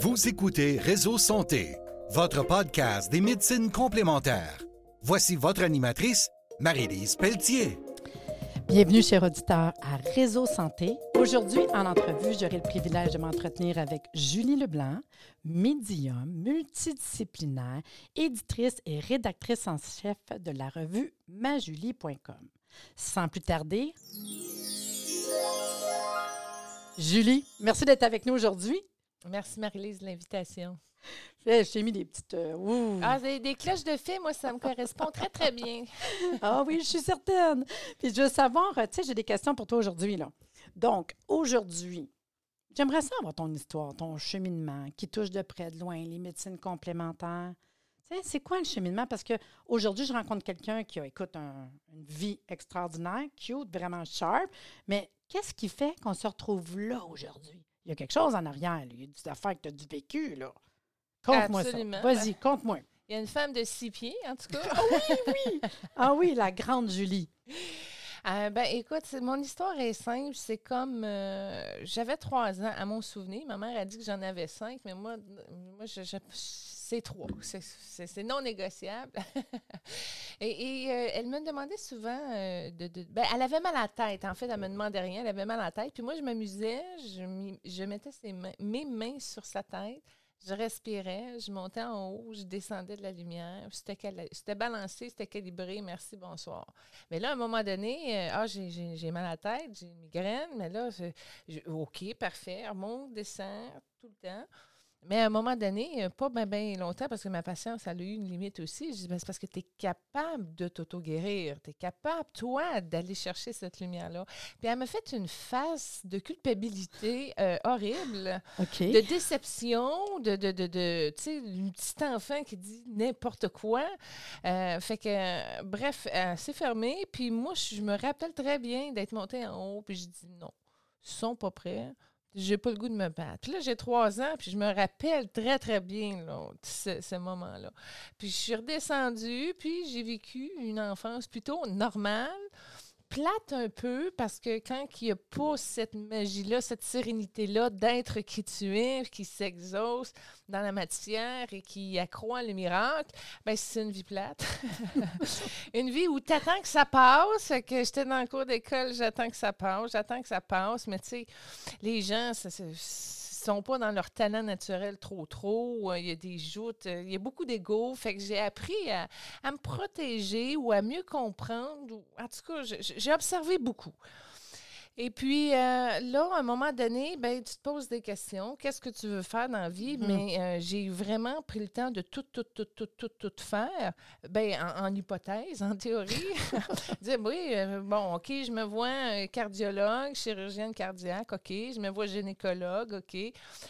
Vous écoutez Réseau Santé, votre podcast des médecines complémentaires. Voici votre animatrice, Marie-Lise Pelletier. Bienvenue, chers auditeurs, à Réseau Santé. Aujourd'hui, en entrevue, j'aurai le privilège de m'entretenir avec Julie Leblanc, médium multidisciplinaire, éditrice et rédactrice en chef de la revue majulie.com. Sans plus tarder, Julie, merci d'être avec nous aujourd'hui. Merci Marie-Lise de l'invitation. Je t'ai mis des petites. euh, ouh. Ah, des, des cloches de fée, moi, ça me correspond très, très bien. Ah oui, je suis certaine. Puis je veux savoir, euh, tu sais, j'ai des questions pour toi aujourd'hui. là. Donc, aujourd'hui, j'aimerais savoir ton histoire, ton cheminement qui touche de près, de loin, les médecines complémentaires. Tu sais, c'est quoi le cheminement? Parce que aujourd'hui, je rencontre quelqu'un qui a, écoute, un- une vie extraordinaire, cute, vraiment sharp, mais qu'est-ce qui fait qu'on se retrouve là aujourd'hui? Il y a quelque chose en arrière, là. il y a des affaires que tu as du vécu, là. Conte-moi ça. Absolument. Vas-y, conte-moi. Il y a une femme de six pieds, en tout cas. Ah oui, la grande Julie. Euh, ben, écoute, mon histoire est simple. C'est comme. euh, J'avais trois ans, à mon souvenir. Ma mère a dit que j'en avais cinq, mais moi, moi je, je- c'est trois. C'est- non négociable. et euh, elle me demandait souvent euh, de. ben, elle avait mal à la tête. En fait, elle me demandait rien. Elle avait mal à la tête. Puis moi, je m'amusais. Je, mettais mes mains sur sa tête. Je respirais, je montais en haut, je descendais de la lumière. C'était balancé, c'était calibré. Merci, bonsoir. Mais là, à un moment donné, euh, ah, j'ai- mal à la tête, j'ai une migraine, mais là, je- OK, parfait, remonte, descend, tout le temps. Mais à un moment donné, euh, pas bien longtemps, parce que ma patience, elle a eu une limite aussi. Je dis, Ben, c'est parce que tu es capable de t'auto-guérir. Tu es capable, toi, d'aller chercher cette lumière-là. Puis elle m'a fait une face de culpabilité euh, horrible de déception, de, de, de, de tu sais, une petite enfant qui dit n'importe quoi. Euh, fait que, euh, bref, euh, c'est fermé. Puis moi, je je me rappelle très bien d'être montée en haut, puis je dis non, ils sont pas prêts. J'ai pas le goût de me battre. Puis là, j'ai trois ans, puis je me rappelle très, très bien ce, ce moment-là. Puis je suis redescendue, puis j'ai vécu une enfance plutôt normale plate un peu parce que quand il n'y a pas cette magie-là, cette sérénité-là d'être qui tu es, qui s'exauce dans la matière et qui accroît le miracle, ben c'est une vie plate. une vie où tu attends que ça passe. Que j'étais dans le cours d'école, j'attends que ça passe, j'attends que ça passe. Mais tu sais, les gens, ça, ça- sont pas dans leur talent naturel trop trop. Euh, Il y a des joutes, euh, il y a beaucoup d'ego. Fait que j'ai appris à, à me protéger ou à mieux comprendre. en tout cas, j'ai observé beaucoup. Et puis euh, là, à un moment donné, ben, tu te poses des questions. Qu'est-ce que tu veux faire dans la vie? Mhm. Mais euh, j'ai vraiment pris le temps de tout, tout, tout, tout, tout, tout faire. Ben, en, en hypothèse, en théorie. Dire, oui, euh, bon, OK, je me vois cardiologue, chirurgienne cardiaque, OK. Je me vois gynécologue, OK.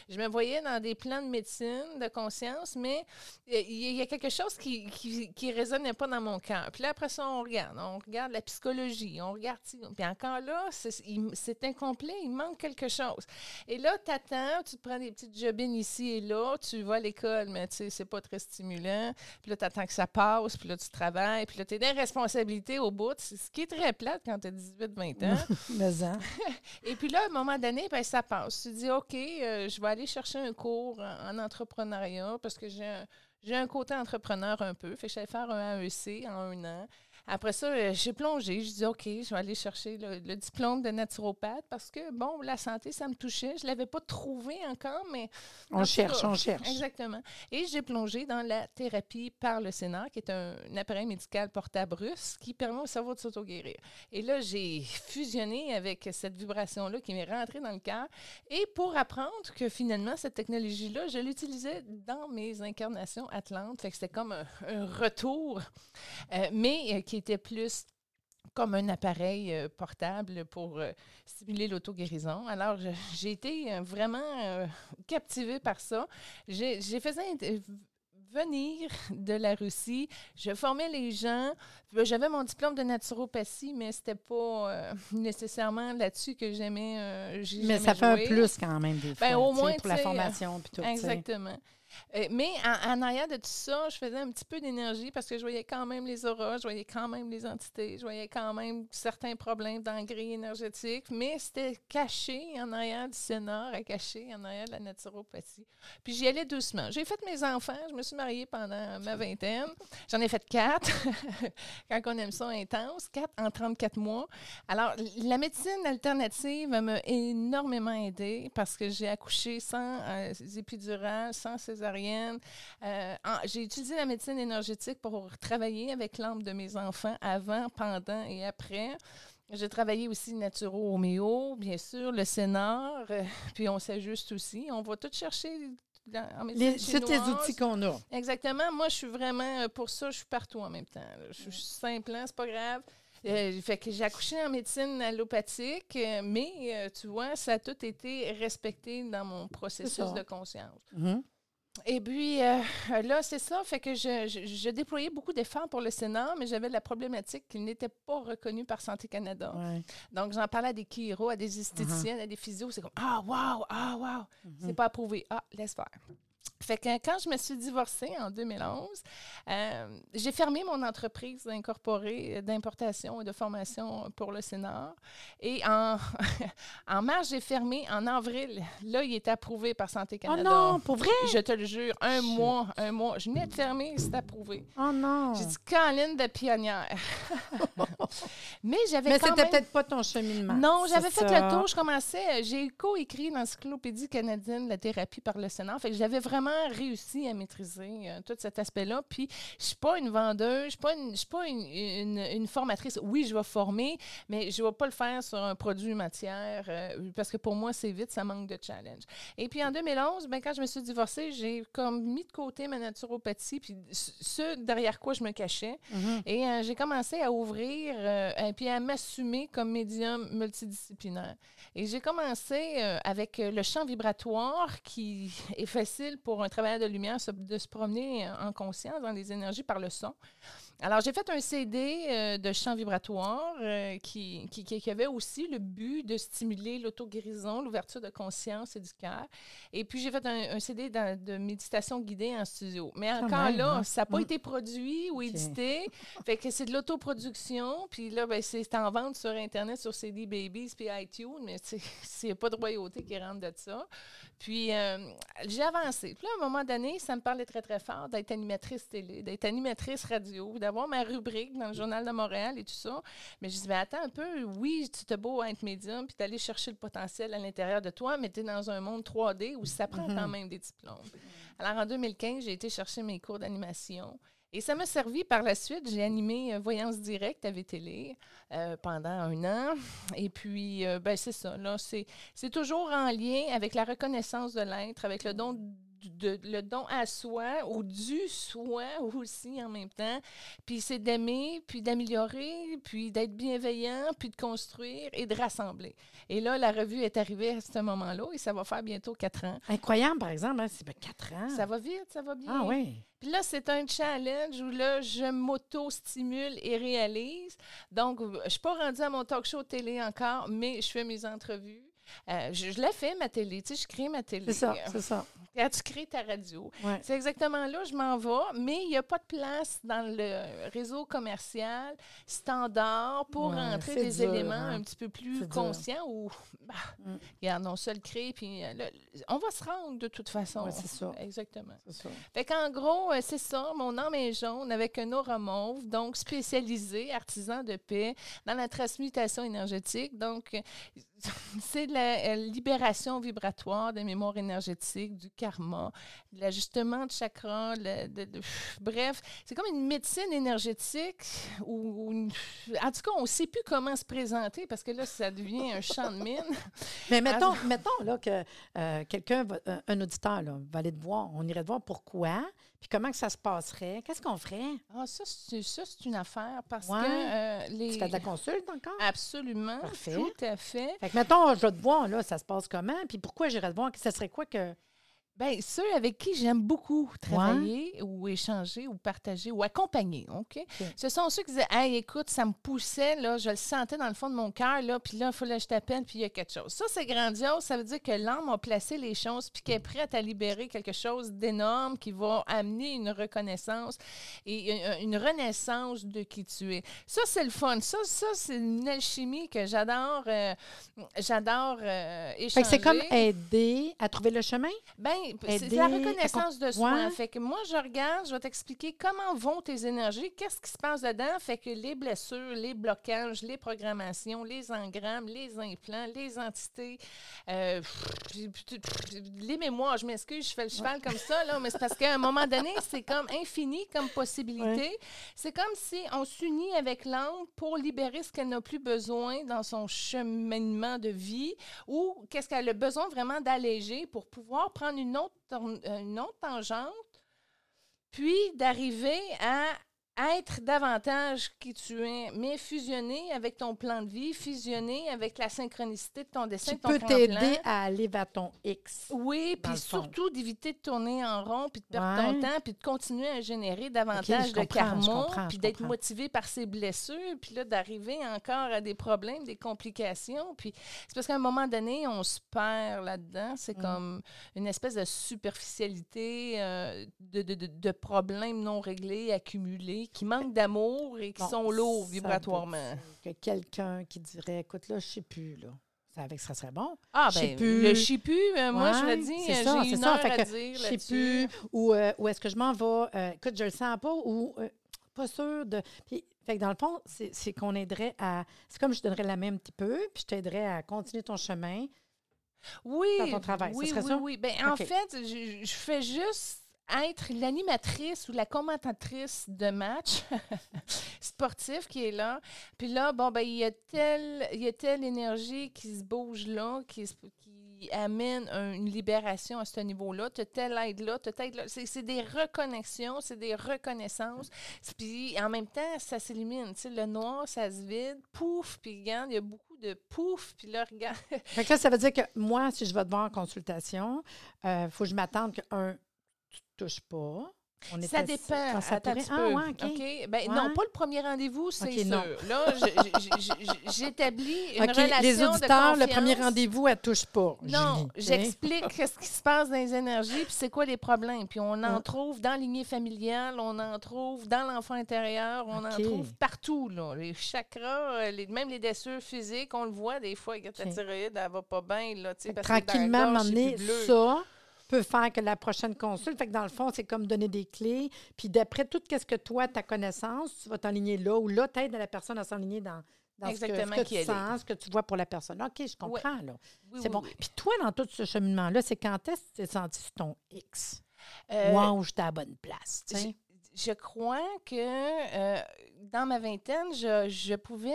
Je me voyais dans des plans de médecine, de conscience, mais il y, a- quelque chose qui, qui, qui résonnait pas dans mon cœur. Puis là, après ça, on regarde. On regarde la psychologie, on regarde... Puis encore là, c'est c'est incomplet, il manque quelque chose. Et là, tu attends, tu te prends des petites jobines ici et là, tu vas à l'école, mais tu sais, c'est pas très stimulant. Puis là, tu attends que ça passe, puis là, tu travailles, puis là, tu es des responsabilités au bout. C'est ce qui est très plate quand tu as 18-20 ans. Hein. Et puis là, à un moment donné, ben, ça passe. Tu dis, OK, euh, je vais aller chercher un cours en, en entrepreneuriat parce que j'ai un, j'ai un côté entrepreneur un peu. Fait que j'allais faire un AEC en un an. Après ça, euh, j'ai plongé. Je dis, OK, je vais aller chercher le, le diplôme de naturopathe parce que, bon, la santé, ça me touchait. Je ne l'avais pas trouvé encore, mais On cherche, cas, on cherche. Exactement. Et j'ai plongé dans la thérapie par le Sénat, qui est un, appareil médical portable russe qui permet au cerveau de s'auto-guérir. Et là, j'ai fusionné avec cette vibration-là qui m'est rentrée dans le cœur. Et pour apprendre que finalement, cette technologie-là, je l'utilisais dans mes incarnations atlantes. Fait que c'était comme un, un retour, euh, mais euh, qui était plus comme un appareil euh, portable pour euh, stimuler l'auto-guérison. Alors, j'ai été euh, vraiment euh, captivée par ça. J'ai fait venir de la Russie. Je formais les gens. J'avais mon diplôme de naturopathie, mais c'était pas nécessairement là-dessus que j'aimais. j'ai Mais ça fait un plus quand même des fois. Ben, au moins, pour la formation. Exactement. Mais en, en, arrière de tout ça, je faisais un petit peu d'énergie parce que je voyais quand même les auras, je voyais quand même les entités, je voyais quand même certains problèmes d'engrais énergétiques, mais c'était caché en arrière du scénar, à caché en arrière de la naturopathie. Puis j'y allais doucement. J'ai fait mes enfants, je me suis mariée pendant ma vingtaine. J'en ai fait quatre, quand on aime ça intense, quatre en 34 mois. Alors, la médecine alternative m'a énormément aidée parce que j'ai accouché sans euh, épidurales, sans césarienne. Euh, j'ai utilisé la médecine énergétique pour travailler avec l'âme de mes enfants avant, pendant et après. J'ai travaillé aussi naturo-homéo, bien sûr, le Sénat, euh, puis on s'ajuste aussi. On va tout chercher en médecine C'est les outils qu'on a. Exactement. Moi, je suis vraiment, euh, pour ça, je suis partout en même temps. Je suis simple, hein, c'est pas grave. Euh, fait que j'ai accouché en médecine allopathique, mais tu vois, ça a tout été respecté dans mon processus de conscience. Mm-hmm. Et puis, euh, là, c'est ça. Fait que je, déployais beaucoup d'efforts pour le Sénat, mais j'avais la problématique qu'il n'était pas reconnu par Santé Canada. Donc, j'en parlais à des chiro, à des esthéticiennes, uh-huh. à des physios. C'est comme Ah, wow, ah, wow. C'est mm-hmm. pas approuvé. Ah, laisse faire. Fait que quand je me suis divorcée en 2011, euh, j'ai fermé mon entreprise incorporée d'importation et de formation pour le Sénat. Et en, en mars, j'ai fermé. En avril, là, il était approuvé par Santé oh Canada. Oh non, pour vrai? Je te le jure, un mois, un mois. Je venais de fermer, c'est approuvé. Oh non. J'ai dit Caroline de pionnière. Mais j'avais Mais c'était peut-être pas ton cheminement. Non, j'avais fait le tour. Je commençais, j'ai co-écrit l'Encyclopédie canadienne la thérapie par le Sénat. Fait que j'avais vraiment réussi à maîtriser euh, tout cet aspect-là. Puis, je suis pas une vendeuse, je suis pas, une, suis pas une, une, formatrice. Oui, je vais former, mais je vais pas le faire sur un produit matière euh, parce que pour moi, c'est vite, ça manque de challenge. Et puis, en 2011, ben, quand je me suis divorcée, j'ai comme mis de côté ma naturopathie, puis ce derrière quoi je me cachais. Mm-hmm. Et euh, j'ai commencé à ouvrir et puis à m'assumer comme médium multidisciplinaire. Et j'ai commencé avec le champ vibratoire qui est facile pour un travailleur de lumière de se promener en conscience dans les énergies par le son. Alors, j'ai fait un CD euh, de chant vibratoire euh, qui, qui, avait aussi le but de stimuler l'auto-guérison, l'ouverture de conscience et du cœur. Et puis, j'ai fait un, CD de méditation guidée en studio. Mais encore là, hein? ça n'a pas mm. été produit ou édité. fait que c'est de l'autoproduction. Puis là, ben, c'est en vente sur Internet, sur CD Babies puis iTunes. Mais c'est pas de royauté qui rentre de ça. Puis, euh, j'ai avancé. Puis là, à un moment donné, ça me parlait très, très fort d'être animatrice télé, d'être animatrice radio, d'avoir ma rubrique dans le Journal de Montréal et tout ça. Mais je dis, attends un peu, oui, tu te beau être médium, puis d'aller chercher le potentiel à l'intérieur de toi, mais tu es dans un monde 3D où ça prend quand mhm. même des diplômes. Alors, en 2015, j'ai été chercher mes cours d'animation. Et ça m'a servi par la suite. J'ai animé euh, Voyance Directe à VTL euh, pendant un an. Et puis, euh, ben, c'est ça. Là, c'est, c'est toujours en lien avec la reconnaissance de l'être, avec le don le don à soi ou du soi aussi en même temps. Puis c'est d'aimer, puis d'améliorer, puis d'être bienveillant, puis de construire et de rassembler. Et là, la revue est arrivée à ce moment-là et ça va faire bientôt quatre ans. Incroyable, par exemple, hein, c'est quatre ans. Ça va vite, ça va bien. Ah oui. Puis là, c'est un challenge où là, je m'auto-stimule et réalise. Donc, je ne suis pas rendue à mon talk show télé encore, mais je fais mes entrevues. Euh, je, l'ai fait, ma télé. Tu sais, je crée ma télé. C'est ça, c'est ça. Quand tu crées ta radio. C'est exactement là je m'en vais, mais il n'y a pas de place dans le réseau commercial standard pour rentrer des éléments hein. un petit peu plus conscients ou, bah, mm. regarde, on se le crée, puis euh, on va se rendre de toute façon. c'est ça. Exactement. Ça. Fait qu'en gros, euh, c'est ça, mon âme est jaune avec un aura mauve, donc spécialisé, artisan de paix, dans la transmutation énergétique. Donc, c'est la euh, libération vibratoire des mémoires énergétiques, du karma, l'ajustement de chakras, bref, c'est comme une médecine énergétique où, en tout cas, on ne sait plus comment se présenter parce que là, ça devient un champ de mine. Mais mettons, mettons là, que euh, quelqu'un, un auditeur, là, va aller te voir, on irait te voir pourquoi, puis comment que ça se passerait? Qu'est-ce qu'on ferait? Ah, ça, c'est, une affaire parce que euh, les... Tu fais de la consulte encore? Absolument. Parfait. Tout à fait. Fait que, mettons, je vais te voir, là, ça se passe comment? Puis pourquoi j'irais te voir? Ça serait quoi que... Bien, ceux avec qui j'aime beaucoup travailler ou échanger ou partager ou accompagner, OK? Ce sont ceux qui disaient Hey, écoute, ça me poussait, là, je le sentais dans le fond de mon cœur, là, puis là, il fallait que je t'appelle, puis il y a quelque chose. Ça, c'est grandiose. Ça veut dire que l'âme a placé les choses, puis qu'elle est prête à libérer quelque chose d'énorme qui va amener une reconnaissance et une renaissance de qui tu es. Ça, c'est le fun. Ça, ça c'est une alchimie que j'adore. Euh, j'adore euh, échanger. c'est comme aider à trouver le chemin? Bien, c'est la reconnaissance de soi. Fait que moi, je regarde, je vais t'expliquer comment vont tes énergies, qu'est-ce qui se passe dedans. Fait que les blessures, les blocages, les programmations, les engrammes, les implants, les entités, euh, les mémoires, je m'excuse, je fais le cheval comme ça, là, mais c'est parce qu'à un moment donné, c'est comme infini comme possibilité. C'est comme si on s'unit avec l'âme pour libérer ce qu'elle n'a plus besoin dans son cheminement de vie ou qu'est-ce qu'elle a besoin vraiment d'alléger pour pouvoir prendre une autre, autre tangente, puis d'arriver à être davantage qui tu es, mais fusionner avec ton plan de vie, fusionner avec la synchronicité de ton dessin, tu peux t'aider à aller vers ton X. Oui, puis surtout d'éviter de tourner en rond, puis de perdre ton temps, puis de continuer à générer davantage de karma, puis d'être motivé par ses blessures, puis là, d'arriver encore à des problèmes, des complications. Puis c'est parce qu'à un moment donné, on se perd là-dedans. C'est mm. comme une espèce de superficialité, euh, de, de, de problèmes non réglés, accumulés qui manquent d'amour et qui sont lourds vibratoirement. Que quelqu'un qui dirait Écoute, là, je ne sais plus, là. Ça, avec, ça serait bon. Ah, ben, plus. le je plus, euh, moi, je le dis, j'ai une ça. heure à dire Je sais plus, ou euh, où est-ce que je m'en vais. Euh, écoute, je le sens pas, ou pas sûr de... Puis, fait que dans le fond, c'est qu'on aiderait à... C'est comme je donnerais la même un petit peu, puis je t'aiderais à continuer ton chemin oui, dans ton travail. Oui, oui, ça? oui. Ben, En fait, je, je fais juste être l'animatrice ou la commentatrice de match sportif qui est là. Puis là, bon, ben, il y a telle, il y a telle énergie qui se bouge là, qui, amène une libération à ce niveau-là. Tu telle aide-là, tu telle là. C'est des reconnexions, c'est des reconnaissances. Puis en même temps, ça s'élimine. Le noir, ça se vide, pouf, puis regarde, il y a beaucoup de pouf, puis là, regarde. fait que là, ça veut dire que moi, si je vais te voir en consultation, il euh, faut que je m'attende qu'un touche pas. On ça dépend. Ça pourrait... ah, ouais, OK. Ben, Non, pas le premier rendez-vous, c'est sûr. Non. Là, j'établis une relation Les auditeurs, le premier rendez-vous, elle touche pas. Non, j'explique ce qui se passe dans les énergies, puis c'est quoi les problèmes. Puis on en trouve dans lignée familiale, on en trouve dans l'enfant intérieur, on en trouve partout. Là. Les chakras, euh, les, même les blessures physiques, on le voit des fois, ta thyroïde, elle va pas bien. Là, parce Tranquillement, m'emmener ça peut faire que la prochaine consulte. Fait que dans le fond, c'est comme donner des clés. Puis d'après tout ce que toi, ta connaissance, tu vas t'enligner là ou là, t'aides la personne à s'enligner dans, dans ce que, tu sens, ce que tu vois pour la personne. OK, je comprends, là. c'est bon. Puis toi, dans tout ce cheminement-là, c'est quand est-ce que tu t'es senti sur ton X? Euh, wow, j'étais à la bonne place, je crois que euh, dans ma vingtaine, je, je pouvais.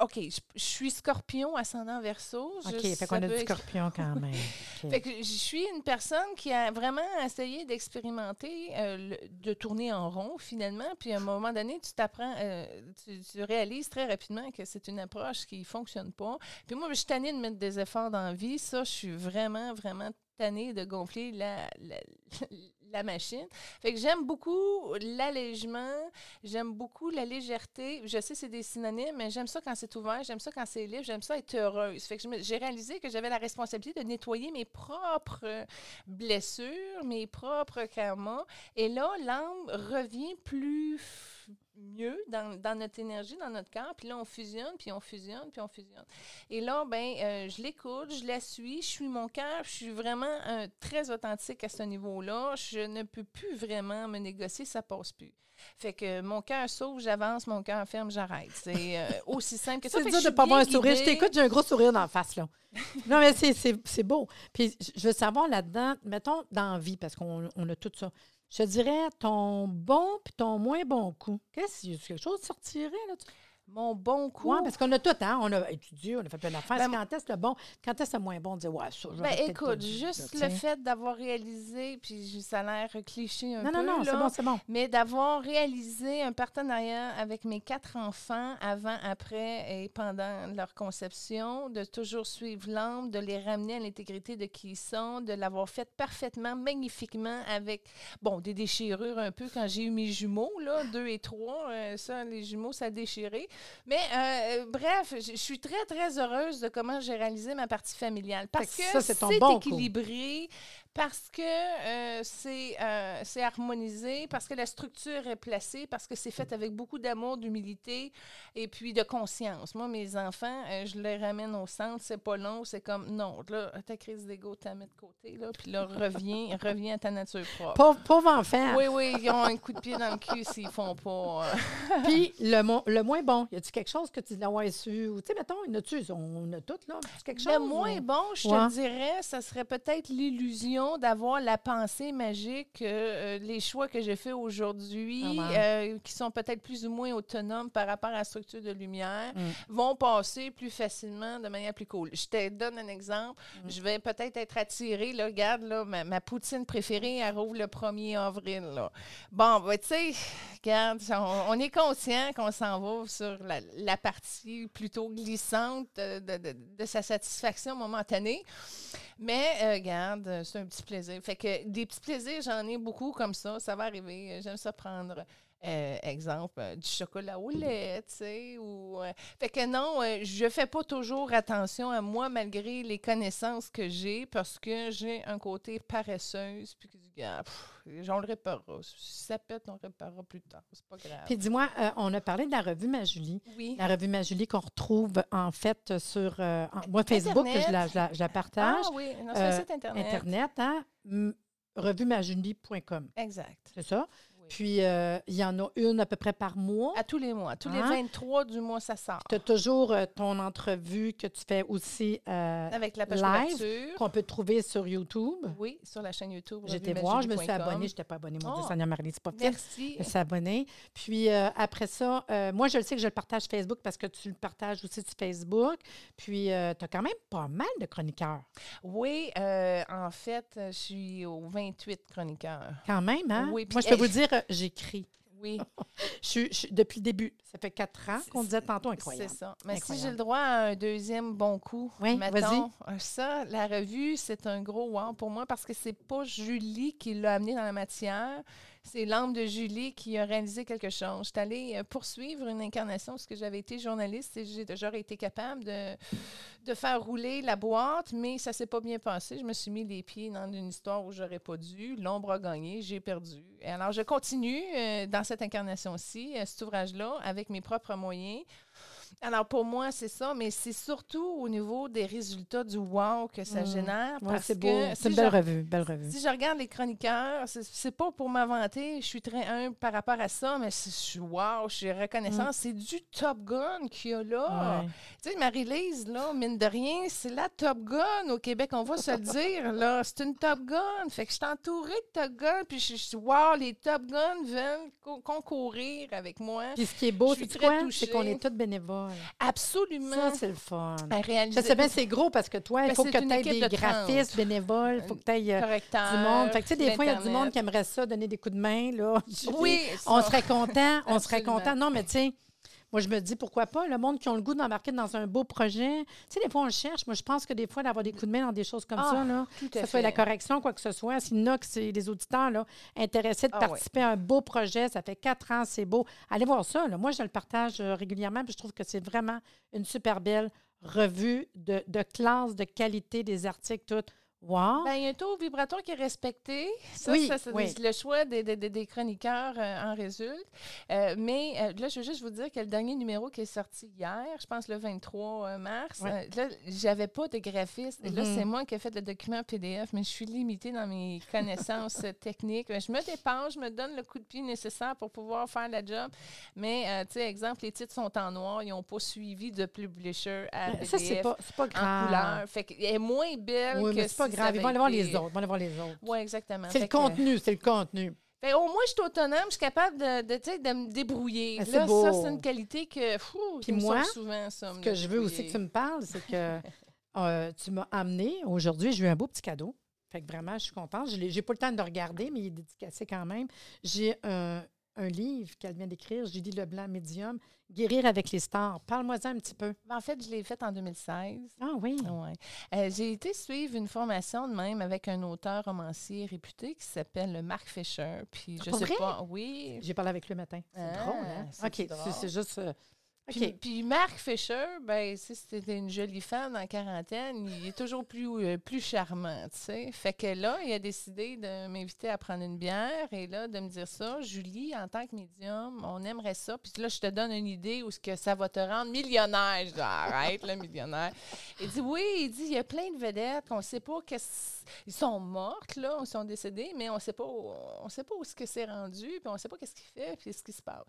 OK, je, suis scorpion ascendant verso. OK, fait qu'on a du scorpion quand même. fait que je suis une personne qui a vraiment essayé d'expérimenter, euh, de tourner en rond finalement. Puis à un moment donné, tu t'apprends, euh, tu, réalises très rapidement que c'est une approche qui ne fonctionne pas. Puis moi, je suis tannée de mettre des efforts dans la vie. Ça, je suis vraiment, vraiment tannée de gonfler la, la machine. Fait que j'aime beaucoup l'allègement, j'aime beaucoup la légèreté. Je sais c'est des synonymes, mais j'aime ça quand c'est ouvert, j'aime ça quand c'est libre, j'aime ça être heureuse. Fait que j'ai réalisé que j'avais la responsabilité de nettoyer mes propres blessures, mes propres karmas. Et là, l'âme revient plus mieux dans, dans, notre énergie, dans notre corps. Puis là, on fusionne, puis on fusionne, puis on fusionne. Et là, ben, euh, je l'écoute, je la suis, je suis mon cœur, je suis vraiment euh, très authentique à ce niveau-là. Je ne peux plus vraiment me négocier, ça passe plus. Fait que mon cœur s'ouvre, j'avance, mon cœur ferme, j'arrête. C'est euh, aussi simple que ça. C'est dur de ne pas avoir un sourire. Je t'écoute, j'ai un gros sourire dans la face, là. non, mais c'est beau. Puis je veux savoir là-dedans, mettons dans la vie, parce qu'on a tout ça. Je dirais ton bon puis ton moins bon coup. Qu'est-ce que quelque chose sortirait là? Mon bon coup. Oui, parce qu'on a tout, hein? On a étudié, on a fait plein d'affaires. Ben, quand est-ce le bon, quand est-ce le moins bon, on dit, ouais, ça, Ben, écoute, juste le fait d'avoir réalisé, puis ça a l'air cliché un Non, peu, non, non, c'est bon, c'est bon. mais d'avoir réalisé un partenariat avec mes quatre enfants avant, après et pendant leur conception, de toujours suivre l'âme, de les ramener à l'intégrité de qui ils sont, de l'avoir fait parfaitement, magnifiquement avec, bon, des déchirures un peu quand j'ai eu mes jumeaux, là, deux et trois, euh, ça, les jumeaux, ça a déchiré. Mais euh, bref, je suis très, très heureuse de comment j'ai réalisé ma partie familiale. Parce que, c'est coup. Parce que euh, c'est euh, c'est harmonisé, parce que la structure est placée, parce que c'est fait avec beaucoup d'amour, d'humilité et puis de conscience. Moi, mes enfants, euh, je les ramène au centre, c'est pas long, c'est comme, non, là, ta crise d'ego, t'as mis de côté, là, puis là, reviens, reviens à ta nature propre. Pauvre, pauvre enfant. Oui, oui, ils ont un coup de pied dans le cul s'ils font pas. Puis le, mo- le moins bon, y a-tu quelque chose que tu l'as su? Ou, tu sais, mettons, en a-tu? On a tout, là. Quelque chose? Le moins ou- bon, je Ouais. te dirais, ça serait peut-être l'illusion d'avoir la pensée magique que euh, les choix que j'ai faits aujourd'hui, Ah euh, qui sont peut-être plus ou moins autonomes par rapport à la structure de lumière, Mm. vont passer plus facilement de manière plus cool. Je te donne un exemple. Mm. Je vais peut-être être attirée, là, regarde, là, ma, ma poutine préférée, elle rouvre le 1er avril. Là. Bon, ben, tu sais, regarde, on, on est conscient qu'on s'en va sur la, la partie plutôt glissante de, de- de- de sa satisfaction momentanée. Mais, euh, regarde, euh, c'est un petit plaisir. Fait que des petits plaisirs, j'en ai beaucoup comme ça. Ça va arriver. J'aime ça prendre. Euh, exemple, euh, du chocolat au lait, tu sais, ou... euh, fait que non, je fais pas toujours attention à moi malgré les connaissances que j'ai parce que j'ai un côté paresseuse, puis pff, on le réparera. Si ça pète, on le réparera plus tard. C'est pas grave. Puis dis-moi, on a parlé de la revue Ma Julie. oui. La revue Ma Julie qu'on retrouve en fait sur en- moi, Facebook, je la, je la- je la partage. Ah oui, c'est un site Internet. Internet, hein? Revuemajulie.com. Exact. C'est ça? Puis, euh, il y en a une à peu près par mois. À tous les mois. Tous les Hein? 23 du mois, ça sort. Tu as toujours euh, ton entrevue que tu fais aussi euh, Avec la page live, qu'on peut trouver sur YouTube. Oui, sur la chaîne YouTube. J'étais voir, je me suis abonnée. Je n'étais pas abonnée, mon Dieu, Oh. Sonia Marie, c'est pas. Merci. Je me suis abonnée. Puis après ça, moi, je le sais que je le partage Facebook parce que tu le partages aussi sur Facebook. Puis tu as quand même pas mal de chroniqueurs. Oui, en fait, je suis au 28 chroniqueurs. Quand même, hein? Oui, puis, moi, je peux hey, vous dire, j'écris. Oui, Je suis- je depuis le début. Ça fait quatre ans qu'on C'est- disait tantôt c'est incroyable. ça. Mais si j'ai le droit à un deuxième bon coup, Oui, mettons, euh, ça, la revue, c'est un gros wow pour moi parce que c'est pas Julie qui l'a amené dans la matière, c'est l'âme de Julie qui a réalisé quelque chose. Je suis allée euh, poursuivre une incarnation parce que j'avais été journaliste et j'ai- j'aurais été capable de, faire rouler la boîte, mais ça s'est pas bien passé. Je me suis mis les pieds dans une histoire où j'aurais pas dû. L'ombre a gagné, j'ai perdu. Et alors, je continue euh, dans cette incarnation-ci, euh, cet ouvrage-là, avec mes propres moyens. Alors, pour moi, c'est ça, mais c'est surtout au niveau des résultats du wow que ça Mm. génère. Ouais, c'est beau. une belle je- revue. Belle revue. si je regarde les chroniqueurs, c'est- pas pour m'inventer, je suis très humble par rapport à ça, mais je suis wow, je suis reconnaissante. C'est du Top Gun qu'il y a là. Ouais. Tu sais, Marie-Lise, là, mine de rien, c'est la Top Gun au Québec, on va se le dire, là. C'est une Top Gun. Fait que je suis entourée de Top Gun, puis je suis, wow, les Top Gun veulent co- concourir avec moi. Puis ce qui est beau. C'est qu'on est tous bénévoles. Absolument. Ça, c'est le fun. à réaliser. Je sais bien, c'est gros parce que toi, il Ben, faut que tu aies des de 30. graphistes bénévoles, il faut que tu aies correcteur, du monde. Fait que, tu sais, des fois, il y a du monde qui aimerait ça, donner des coups de main. Là. Oui, On serait content, on serait content. Non, mais tu sais, moi, je me dis, pourquoi pas, le monde qui ont le goût d'embarquer dans un beau projet. Tu sais, des fois, on le cherche. Moi, je pense que des fois, d'avoir des coups de main dans des choses comme Ah, ça, là, que ce soit la correction, quoi que ce soit, s'il y en a que c'est des auditeurs là, intéressés de Ah oui. participer à un beau projet, ça fait quatre ans, c'est beau. Allez voir ça. là. Moi, je le partage euh, régulièrement, puis je trouve que c'est vraiment une super belle revue de, de classe, de qualité des articles, tout. Wow! Ben, il y a un taux vibratoire qui est respecté. Ça, Oui, ça, c'est oui. le choix des, des- des- chroniqueurs euh, en résulte. Euh, mais euh, là, je veux juste vous dire que le dernier numéro qui est sorti hier, je pense le 23 euh, mars, Ouais. là, j'avais pas de graphiste. Là, Mhm. c'est moi qui ai fait le document PDF, mais je suis limitée dans mes connaissances techniques. Je me dépense, je me donne le coup de pied nécessaire pour pouvoir faire la job. Mais, tu sais, exemple, les titres sont en noir, ils n'ont pas suivi de publisher à ça, c'est PDF pas, c'est pas en grave. couleur. Fait qu'elle est moins belle Oui, que grave. Ils vont aller voir les autres. Ils vont aller voir les autres. oui, exactement. C'est le contenu, c'est le contenu. Fait, au moins, je suis autonome, je suis capable de, de, de me débrouiller. Là, beau. ça, c'est une qualité que, Puis qui moi, souvent, ça. Ce que je veux aussi que tu me parles, c'est que euh, tu m'as amené aujourd'hui, j'ai eu un beau petit cadeau. Fait que vraiment, je suis contente. Je n'ai pas le temps de le regarder, mais il est dédicacé quand même. J'ai un, un livre qu'elle vient d'écrire, Julie Leblanc, Médium, Guérir avec les stars. Parle-moi-en un petit peu. En fait, je l'ai faite en 2016. Ah oui. Ouais. Euh, j'ai été suivre une formation de même avec un auteur romancier réputé qui s'appelle Marc Fisher. Puis je Pour sais vrai? pas, oui. J'ai parlé avec lui le matin. C'est Ah, drôle, hein? OK, c'est juste. euh, Puis, puis Marc Fisher, ben, si c'était une jolie femme en quarantaine, il est toujours plus, euh, plus charmant, tu sais. Fait que là, il a décidé de m'inviter à prendre une bière et là, de me dire ça. Julie, en tant que médium, on aimerait ça. Puis là, je te donne une idée où ce que ça va te rendre millionnaire. Je dis, arrête, le millionnaire. Il dit, oui, il dit, il y a plein de vedettes qu'on sait pas qu'est-ce... Ils sont mortes, là, ils sont décédés, mais on sait pas, où- on sait pas où ce que c'est rendu, puis on sait pas qu'est-ce qu'il fait, puis ce qui se passe.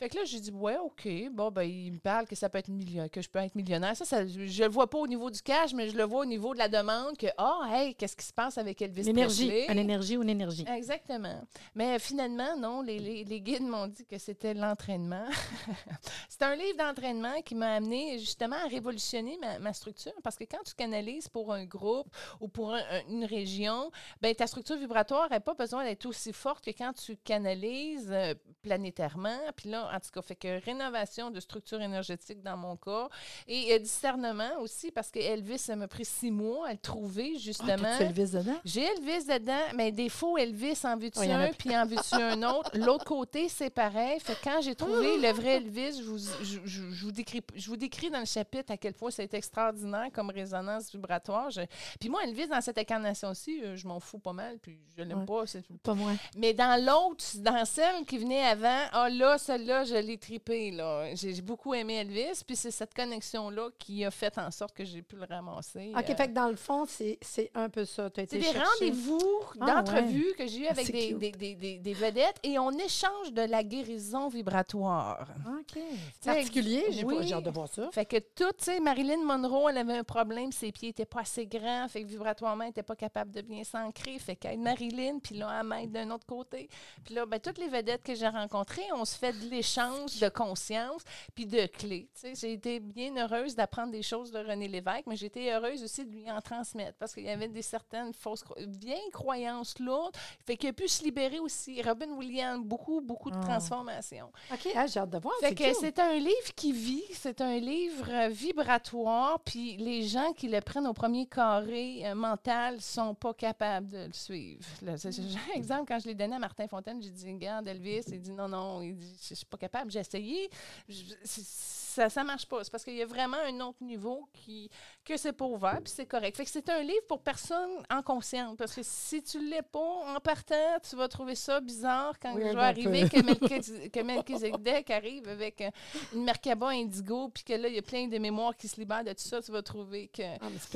Fait que là, j'ai dit, ouais, OK. Bon, ben, il me parle que ça peut être millionnaire, que je peux être millionnaire. Ça, ça je le vois pas au niveau du cash, mais je le vois au niveau de la demande que, ah, hey, qu'est-ce qui se passe avec Elvis L'énergie. Presley? Une énergie ou une énergie. Exactement. Mais finalement, non, les, les- les guides m'ont dit que c'était l'entraînement. c'est un livre d'entraînement qui m'a amené justement à révolutionner ma, ma structure parce que quand tu canalises pour un groupe ou pour un- un- une région, ben ta structure vibratoire n'a pas besoin d'être aussi forte que quand tu canalises euh, planétairement. Puis là, en tout cas, fait que rénovation de structure énergétique dans mon cas et euh, discernement aussi parce que Elvis, ça m'a pris six mois à le trouver Ah, justement. tu Elvis dedans? J'ai Elvis dedans, mais des faux Elvis en veux-tu Oh, un, puis en veux-tu un autre? L'autre côté, c'est pareil. Fait que quand j'ai trouvé le vrai Elvis, je vous, je, je- je vous décris, je vous décris dans le chapitre à quel point c'est extraordinaire comme résonance vibratoire. Je- puis moi, Elvis, dans cette incarnation-ci, euh, je m'en fous pas mal, puis je l'aime Ouais. pas. Pas moi. Mais dans l'autre, dans celle qui venait avant, ah là, celle-là, je l'ai tripée. là. J'ai j'ai beaucoup aimé Elvis, puis c'est cette connexion-là qui a fait en sorte que j'ai pu le ramasser. OK, euh, fait que dans le fond, c'est c'est un peu ça. Tu as c'est des chercher- rendez-vous Ah, d'entrevues que j'ai eu avec C'est des, des, des- des- vedettes et on échange de la guérison vibratoire. OK. C'est particulier. J'ai oui. pas- j'ai hâte de voir ça. Fait que tout, tu sais, Marilyn Monroe, elle avait un problème, ses pieds n'étaient pas assez grands, fait que vibratoirement, elle n'était pas capable de bien s'ancrer. Fait qu'elle Marilyn, puis là, elle m'aide d'un autre côté. Puis là, ben, toutes les vedettes que j'ai rencontrées, on se fait de l'échange de conscience puis de clés. J'ai été bien heureuse d'apprendre des choses de René Lévesque, mais j'ai été heureuse aussi de lui en transmettre parce qu'il y avait des certaines fausses, vieilles croyances lourdes. Fait qu'il a pu se libérer aussi. Robin Williams, beaucoup, beaucoup de Ah. transformations. OK, ah, j'ai hâte de voir. Fait c'est que cute. c'est un livre qui vit, c'est un livre euh, vibratoire, puis les gens qui le prennent au premier carré euh, mental sont pas capables de le suivre. Là, un exemple, quand je l'ai donné à Martin Fontaine, j'ai dit, regarde, Elvis, il dit, non, non, il dit, je suis pas capable, j'ai essayé, Je- ça, ça marche pas. C'est parce qu'il y a vraiment un autre niveau qui, que c'est pas ouvert, puis c'est correct. Fait que c'est un livre pour personne en conscience, parce que si tu l'es pas, en partant, tu vas trouver ça bizarre quand je vais arriver que Melchizedek- que Melchizedek arrive avec euh, une Merkaba indigo, puis que là, il y a plein de mémoires qui se libèrent de tout ça, tu vas trouver que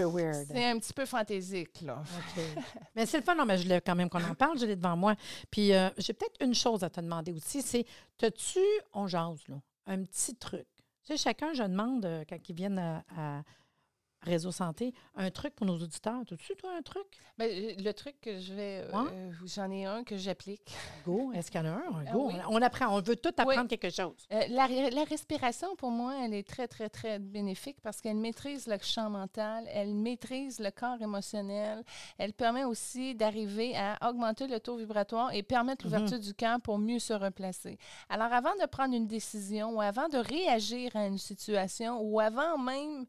weird. c'est un petit peu fantaisique, là. Mais c'est le fun, non, mais je l'ai quand même qu'on en parle, je l'ai devant moi. Puis euh, j'ai peut-être une chose à te demander aussi, c'est, t'as-tu, on jase, là, un petit truc? Chacun, je demande, euh, quand ils viennent à Réseau Santé, un truc pour nos auditeurs. T'as-tu, toi, un truc? Ben, euh, le truc que je vais. euh, Ouais. euh, j'en ai un que j'applique. Go, est-ce qu'il y en a un? Ah go. oui. On apprend, on veut tout apprendre Oui. quelque chose. Euh, la, la respiration, pour moi, elle est très, très, très bénéfique parce qu'elle maîtrise le champ mental, elle maîtrise le corps émotionnel, elle permet aussi d'arriver à augmenter le taux vibratoire et permettre l'ouverture du cœur pour mieux se replacer. Alors, avant de prendre une décision ou avant de réagir à une situation ou avant même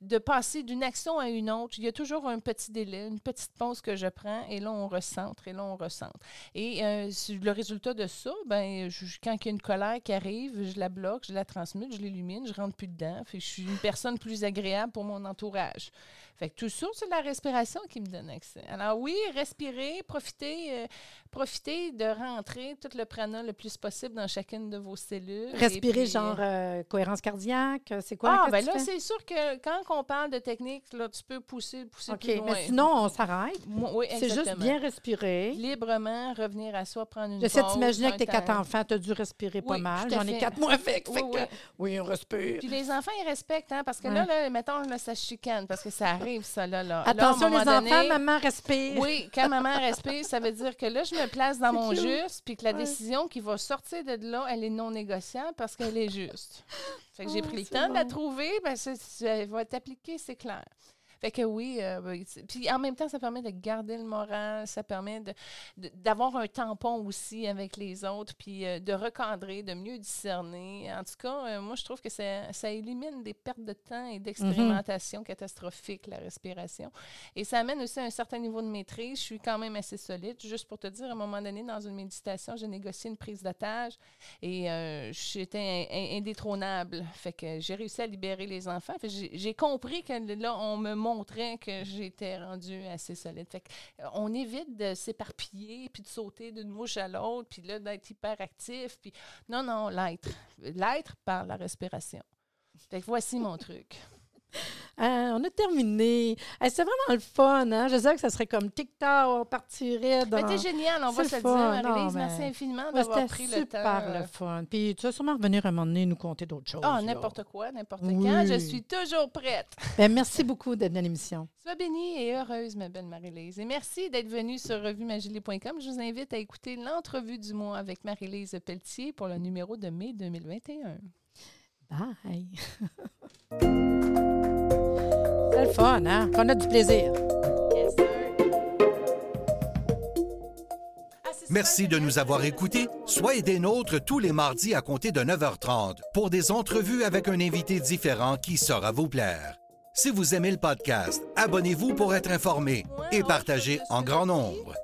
de passer d'une action à une autre, il y a toujours un petit délai, une petite pause que je prends et là, on recentre et là, on recentre. Et euh, le résultat de ça, ben, je- quand il y a une colère qui arrive, je la bloque, je la transmute, je l'illumine, je rentre plus dedans. Fait que je suis une personne plus agréable pour mon entourage. Fait que tout ça, c'est la respiration qui me donne accès. Alors oui, respirer, profiter, euh, profiter de rentrer tout le prana le plus possible dans chacune de vos cellules. Respirer, puis, genre euh, euh, cohérence cardiaque, c'est quoi? ah, ben là, c'est sûr que quand on parle de technique, là, tu peux pousser, pousser OK, plus loin. mais sinon, on s'arrête. Oui, C'est juste bien respirer. Librement, revenir à soi, prendre une J'essaie t'imaginer avec tes quatre enfants, tu as dû respirer pas mal. J'en ai quatre mois avec. Oui, fait que- oui. on respire. Puis les enfants, ils respectent, hein, parce que là, là, mettons, là, ça chicane, parce que ça arrive, ça, là. là. Là, Attention, les moment enfants, donné- maman respire. Oui, quand maman respire, ça veut dire que là, je me place dans mon juste, puis que la décision qui va sortir de là, elle est non négociable parce qu'elle est juste. Fait que j'ai Oh, pris le temps de la trouver, ben, ça, ça- elle va être appliquée, c'est clair. Fait que oui, euh, c'est- puis en même temps, ça permet de garder le moral, ça permet d'avoir un tampon aussi avec les autres, puis euh, de recadrer, de mieux discerner. En tout cas, euh, moi, je trouve que ça, ça élimine des pertes de temps et d'expérimentation catastrophiques, la respiration. Et ça amène aussi un certain niveau de maîtrise. Je suis quand même assez solide. Juste pour te dire, à un moment donné, dans une méditation, j'ai négocié une prise d'otage et j'étais in- in- indétrônable. Fait que j'ai réussi à libérer les enfants. J'ai compris que là, on me montrait que j'étais rendue assez solide. Fait euh, on évite de s'éparpiller puis de sauter d'une mouche à l'autre puis là, d'être hyperactif. Puis non, non, l'être. L'être par la respiration. Fait voici mon truc. Ah, on a terminé. C'est vraiment le fun. Hein? Je sais que ça serait comme TikTok, on partirait dans... Mais t'es génial, on va se le dire, Marie-Lise. mais- Merci infiniment d'avoir C'était pris le temps. super le fun. Puis tu vas sûrement revenir un moment donné nous conter d'autres choses. Ah, n'importe quoi, n'importe Oui. quand. Je suis toujours prête. Ben, merci beaucoup d'être dans l'émission. Sois bénie et heureuse, ma belle Marie-Lise. Et merci d'être venue sur revue-magilé.com. Je vous invite à écouter l'entrevue du mois avec Marie-Lise Pelletier pour le numéro de mai 2021. Bye. c'est fun, hein? Qu'on a du plaisir. Merci de nous avoir écoutés. Soyez des nôtres tous les mardis à compter de 9h30 pour des entrevues avec un invité différent qui saura vous plaire. Si vous aimez le podcast, abonnez-vous pour être informé et partagez en grand nombre.